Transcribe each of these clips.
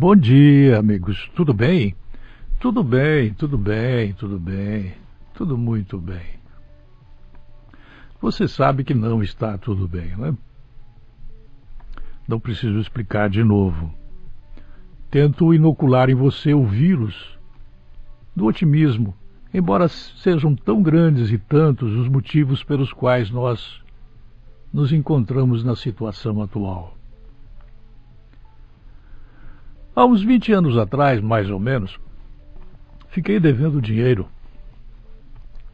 Bom dia, amigos. Tudo bem? Tudo bem, tudo bem, tudo bem. Tudo muito bem. Você sabe que não está tudo bem, não é? Não preciso explicar de novo. Tento inocular em você o vírus do otimismo, embora sejam tão grandes e tantos os motivos pelos quais nós nos encontramos na situação atual. Há uns 20 anos atrás, mais ou menos, fiquei devendo dinheiro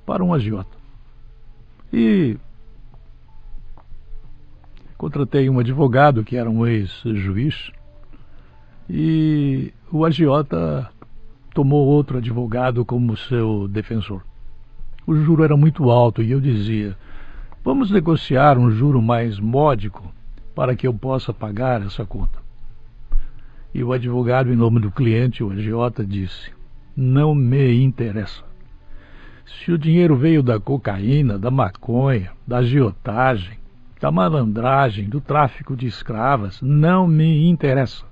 para um agiota. E contratei um advogado que era um ex-juiz e o agiota tomou outro advogado como seu defensor. O juro era muito alto e eu dizia: vamos negociar um juro mais módico para que eu possa pagar essa conta. E o advogado, em nome do cliente, o agiota, disse: Não me interessa. Se o dinheiro veio da cocaína, da maconha, da agiotagem, da malandragem, do tráfico de escravas, não me interessa.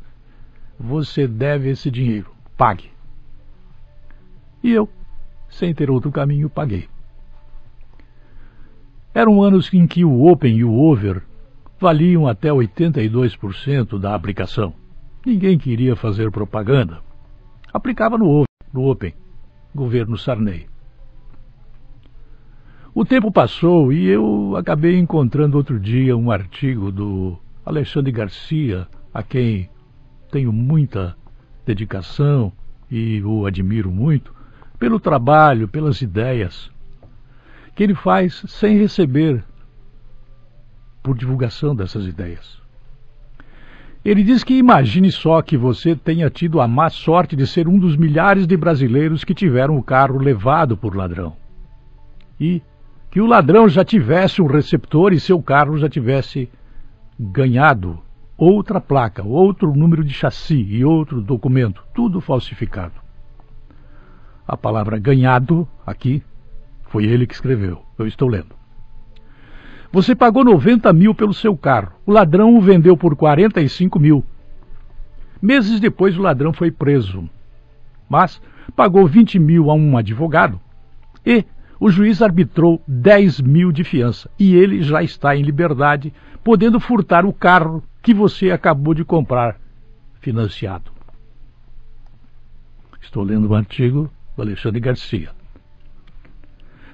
Você deve esse dinheiro. Pague. E eu, sem ter outro caminho, paguei. Eram anos em que o Open e o Over valiam até 82% da aplicação. Ninguém queria fazer propaganda. Aplicava no, no Open, governo Sarney. O tempo passou e eu acabei encontrando outro dia um artigo do Alexandre Garcia, a quem tenho muita dedicação e o admiro muito, pelo trabalho, pelas ideias que ele faz sem receber por divulgação dessas ideias. Ele diz que imagine só que você tenha tido a má sorte de ser um dos milhares de brasileiros que tiveram o carro levado por ladrão. E que o ladrão já tivesse um receptor e seu carro já tivesse ganhado outra placa, outro número de chassi e outro documento, tudo falsificado. A palavra ganhado aqui foi ele que escreveu. Eu estou lendo. Você pagou 90 mil pelo seu carro. O ladrão o vendeu por 45 mil. Meses depois, o ladrão foi preso. Mas pagou 20 mil a um advogado e o juiz arbitrou 10 mil de fiança. E ele já está em liberdade, podendo furtar o carro que você acabou de comprar financiado. Estou lendo um artigo do Alexandre Garcia.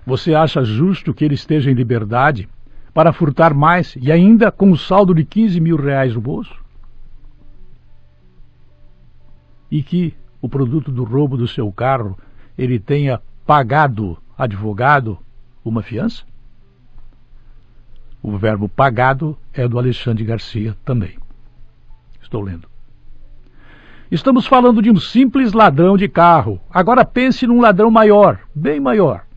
Você acha justo que ele esteja em liberdade para furtar mais e ainda com um saldo de 15 mil reais no bolso? E que o produto do roubo do seu carro ele tenha pagado advogado uma fiança? O verbo pagado é do Alexandre Garcia também. Estou lendo. Estamos falando de um simples ladrão de carro. Agora pense num ladrão maior, bem maior.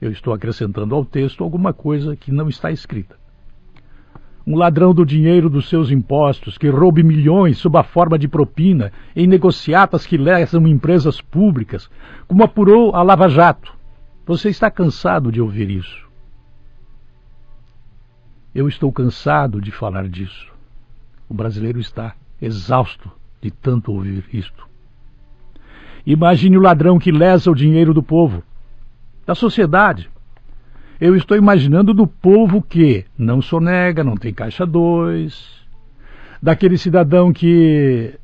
Eu estou acrescentando ao texto alguma coisa que não está escrita. Um ladrão do dinheiro dos seus impostos, que roube milhões sob a forma de propina em negociatas que lesam empresas públicas, como apurou a Lava Jato. Você está cansado de ouvir isso. Eu estou cansado de falar disso. O brasileiro está exausto de tanto ouvir isto. Imagine o ladrão que lesa o dinheiro do povo, da sociedade. Eu estou imaginando do povo que não sonega, não tem caixa 2, daquele cidadão que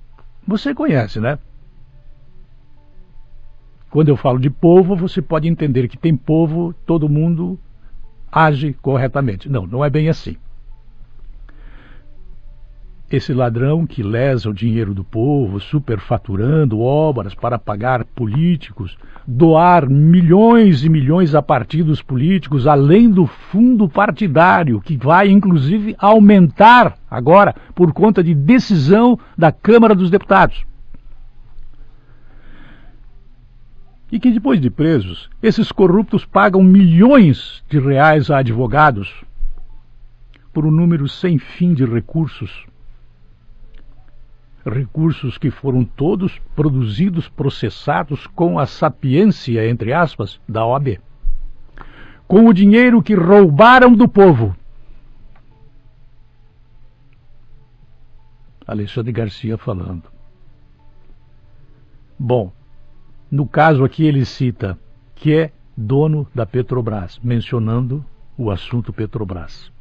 você conhece, né? Quando eu falo de povo, você pode entender que tem povo, todo mundo age corretamente. Não, não é bem assim esse ladrão que lesa o dinheiro do povo, superfaturando obras para pagar políticos, doar milhões e milhões a partidos políticos, além do fundo partidário, que vai inclusive aumentar agora por conta de decisão da Câmara dos Deputados. E que depois de presos, esses corruptos pagam milhões de reais a advogados por um número sem fim de recursos recursos que foram todos produzidos, processados com a sapiência, entre aspas, da OAB. Com o dinheiro que roubaram do povo. Alexandre Garcia falando. Bom, no caso aqui ele cita que é dono da Petrobras, mencionando o assunto Petrobras.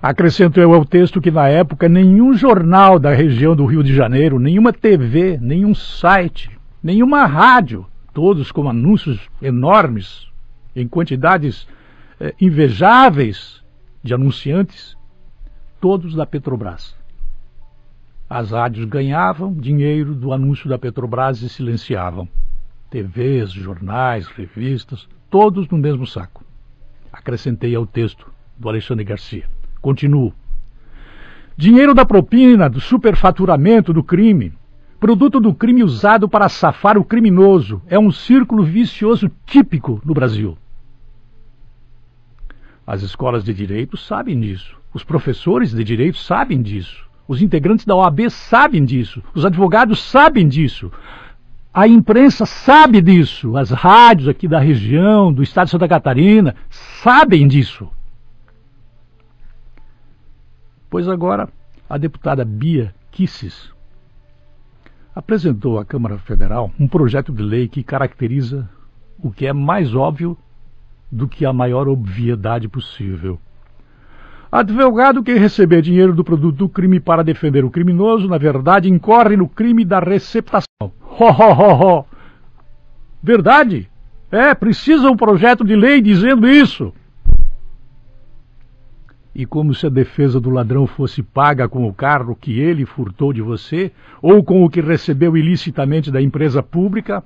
Acrescento eu ao texto que na época nenhum jornal da região do Rio de Janeiro, nenhuma TV, nenhum site, nenhuma rádio, todos com anúncios enormes, em quantidades eh, invejáveis de anunciantes, todos da Petrobras. As rádios ganhavam dinheiro do anúncio da Petrobras e silenciavam. TVs, jornais, revistas, todos no mesmo saco. Acrescentei ao texto do Alexandre Garcia. Continuo. Dinheiro da propina, do superfaturamento do crime, produto do crime usado para safar o criminoso, é um círculo vicioso típico no Brasil. As escolas de direito sabem disso, os professores de direito sabem disso. Os integrantes da OAB sabem disso, os advogados sabem disso, a imprensa sabe disso, as rádios aqui da região, do estado de Santa Catarina, sabem disso. Pois agora, a deputada Bia Kisses apresentou à Câmara Federal um projeto de lei que caracteriza o que é mais óbvio do que a maior obviedade possível. Advogado que receber dinheiro do produto do crime para defender o criminoso, na verdade, incorre no crime da receptação. Ho, ho, ho, ho. Verdade? É, precisa um projeto de lei dizendo isso. E como se a defesa do ladrão fosse paga com o carro que ele furtou de você, ou com o que recebeu ilicitamente da empresa pública,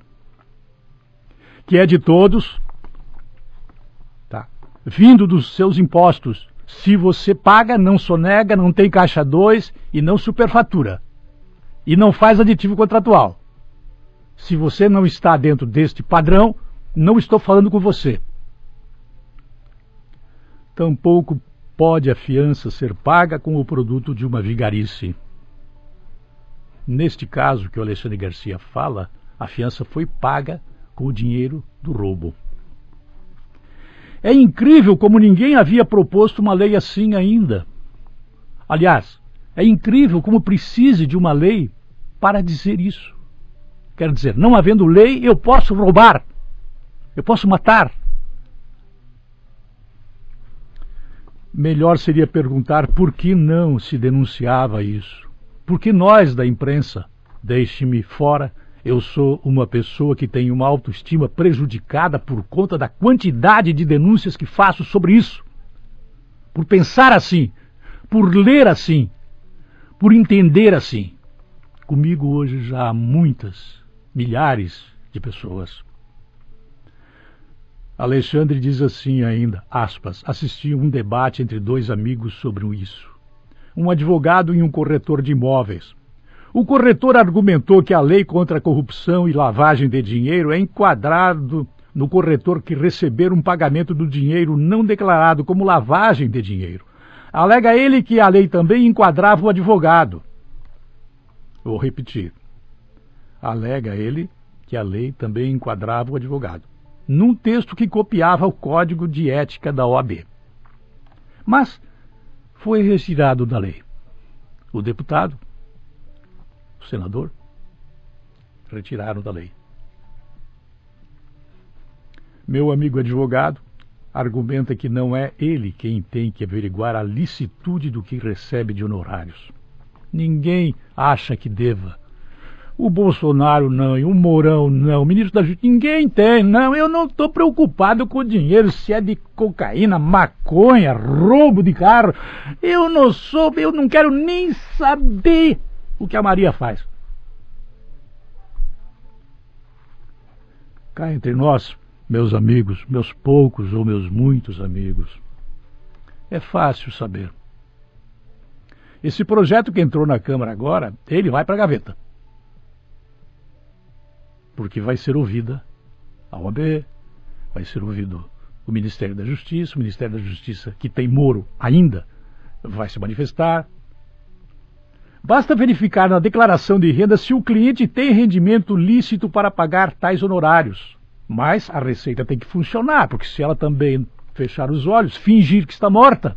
que é de todos, tá, vindo dos seus impostos, se você paga, não sonega, não tem caixa 2 e não superfatura. E não faz aditivo contratual. Se você não está dentro deste padrão, não estou falando com você. Tampouco pode a fiança ser paga com o produto de uma vigarice. Neste caso que o Alexandre Garcia fala, a fiança foi paga com o dinheiro do roubo. É incrível como ninguém havia proposto uma lei assim ainda. Aliás, é incrível como precise de uma lei para dizer isso. Quer dizer, não havendo lei, eu posso roubar, eu posso matar. Melhor seria perguntar por que não se denunciava isso. Por que nós da imprensa, deixe-me fora, eu sou uma pessoa que tem uma autoestima prejudicada por conta da quantidade de denúncias que faço sobre isso. Por pensar assim, por ler assim, por entender assim. Comigo hoje já há muitas, milhares de pessoas. Alexandre diz assim ainda, aspas, assisti um debate entre dois amigos sobre isso. Um advogado e um corretor de imóveis. O corretor argumentou que a lei contra a corrupção e lavagem de dinheiro é enquadrado no corretor que receber um pagamento do dinheiro não declarado como lavagem de dinheiro. Alega ele que a lei também enquadrava o advogado. Vou repetir. Alega ele que a lei também enquadrava o advogado, num texto que copiava o código de ética da OAB. Mas foi retirado da lei. O deputado, o senador, retiraram da lei. Meu amigo advogado argumenta que não é ele quem tem que averiguar a licitude do que recebe de honorários. Ninguém acha que deva. O Bolsonaro não, e o Mourão não, o ministro da Justiça, ninguém tem, não. Eu não estou preocupado com o dinheiro, se é de cocaína, maconha, roubo de carro. Eu não sou, eu não quero nem saber o que a Maria faz. Cá entre nós, meus amigos, meus poucos ou meus muitos amigos, é fácil saber. Esse projeto que entrou na Câmara agora, ele vai para a gaveta. Porque vai ser ouvida a OAB, vai ser ouvido o Ministério da Justiça, o Ministério da Justiça, que tem Moro ainda, vai se manifestar. Basta verificar na declaração de renda se o cliente tem rendimento lícito para pagar tais honorários. Mas a receita tem que funcionar, porque se ela também fechar os olhos, fingir que está morta,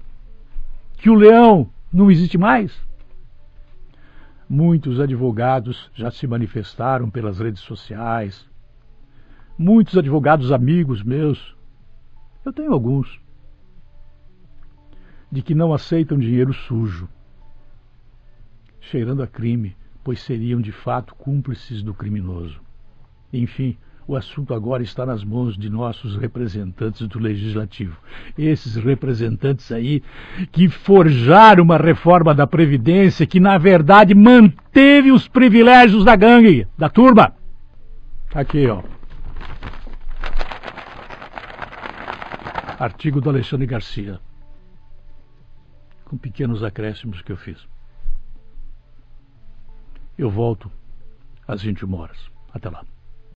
que o leão não existe mais, Muitos advogados já se manifestaram pelas redes sociais. Muitos advogados amigos meus, eu tenho alguns, de que não aceitam dinheiro sujo, cheirando a crime, pois seriam de fato cúmplices do criminoso. Enfim, o assunto agora está nas mãos de nossos representantes do Legislativo. Esses representantes aí que forjaram uma reforma da Previdência que, na verdade, manteve os privilégios da gangue, da turma. Aqui, ó. Artigo do Alexandre Garcia. Com pequenos acréscimos que eu fiz. Eu volto às 21 horas. Até lá.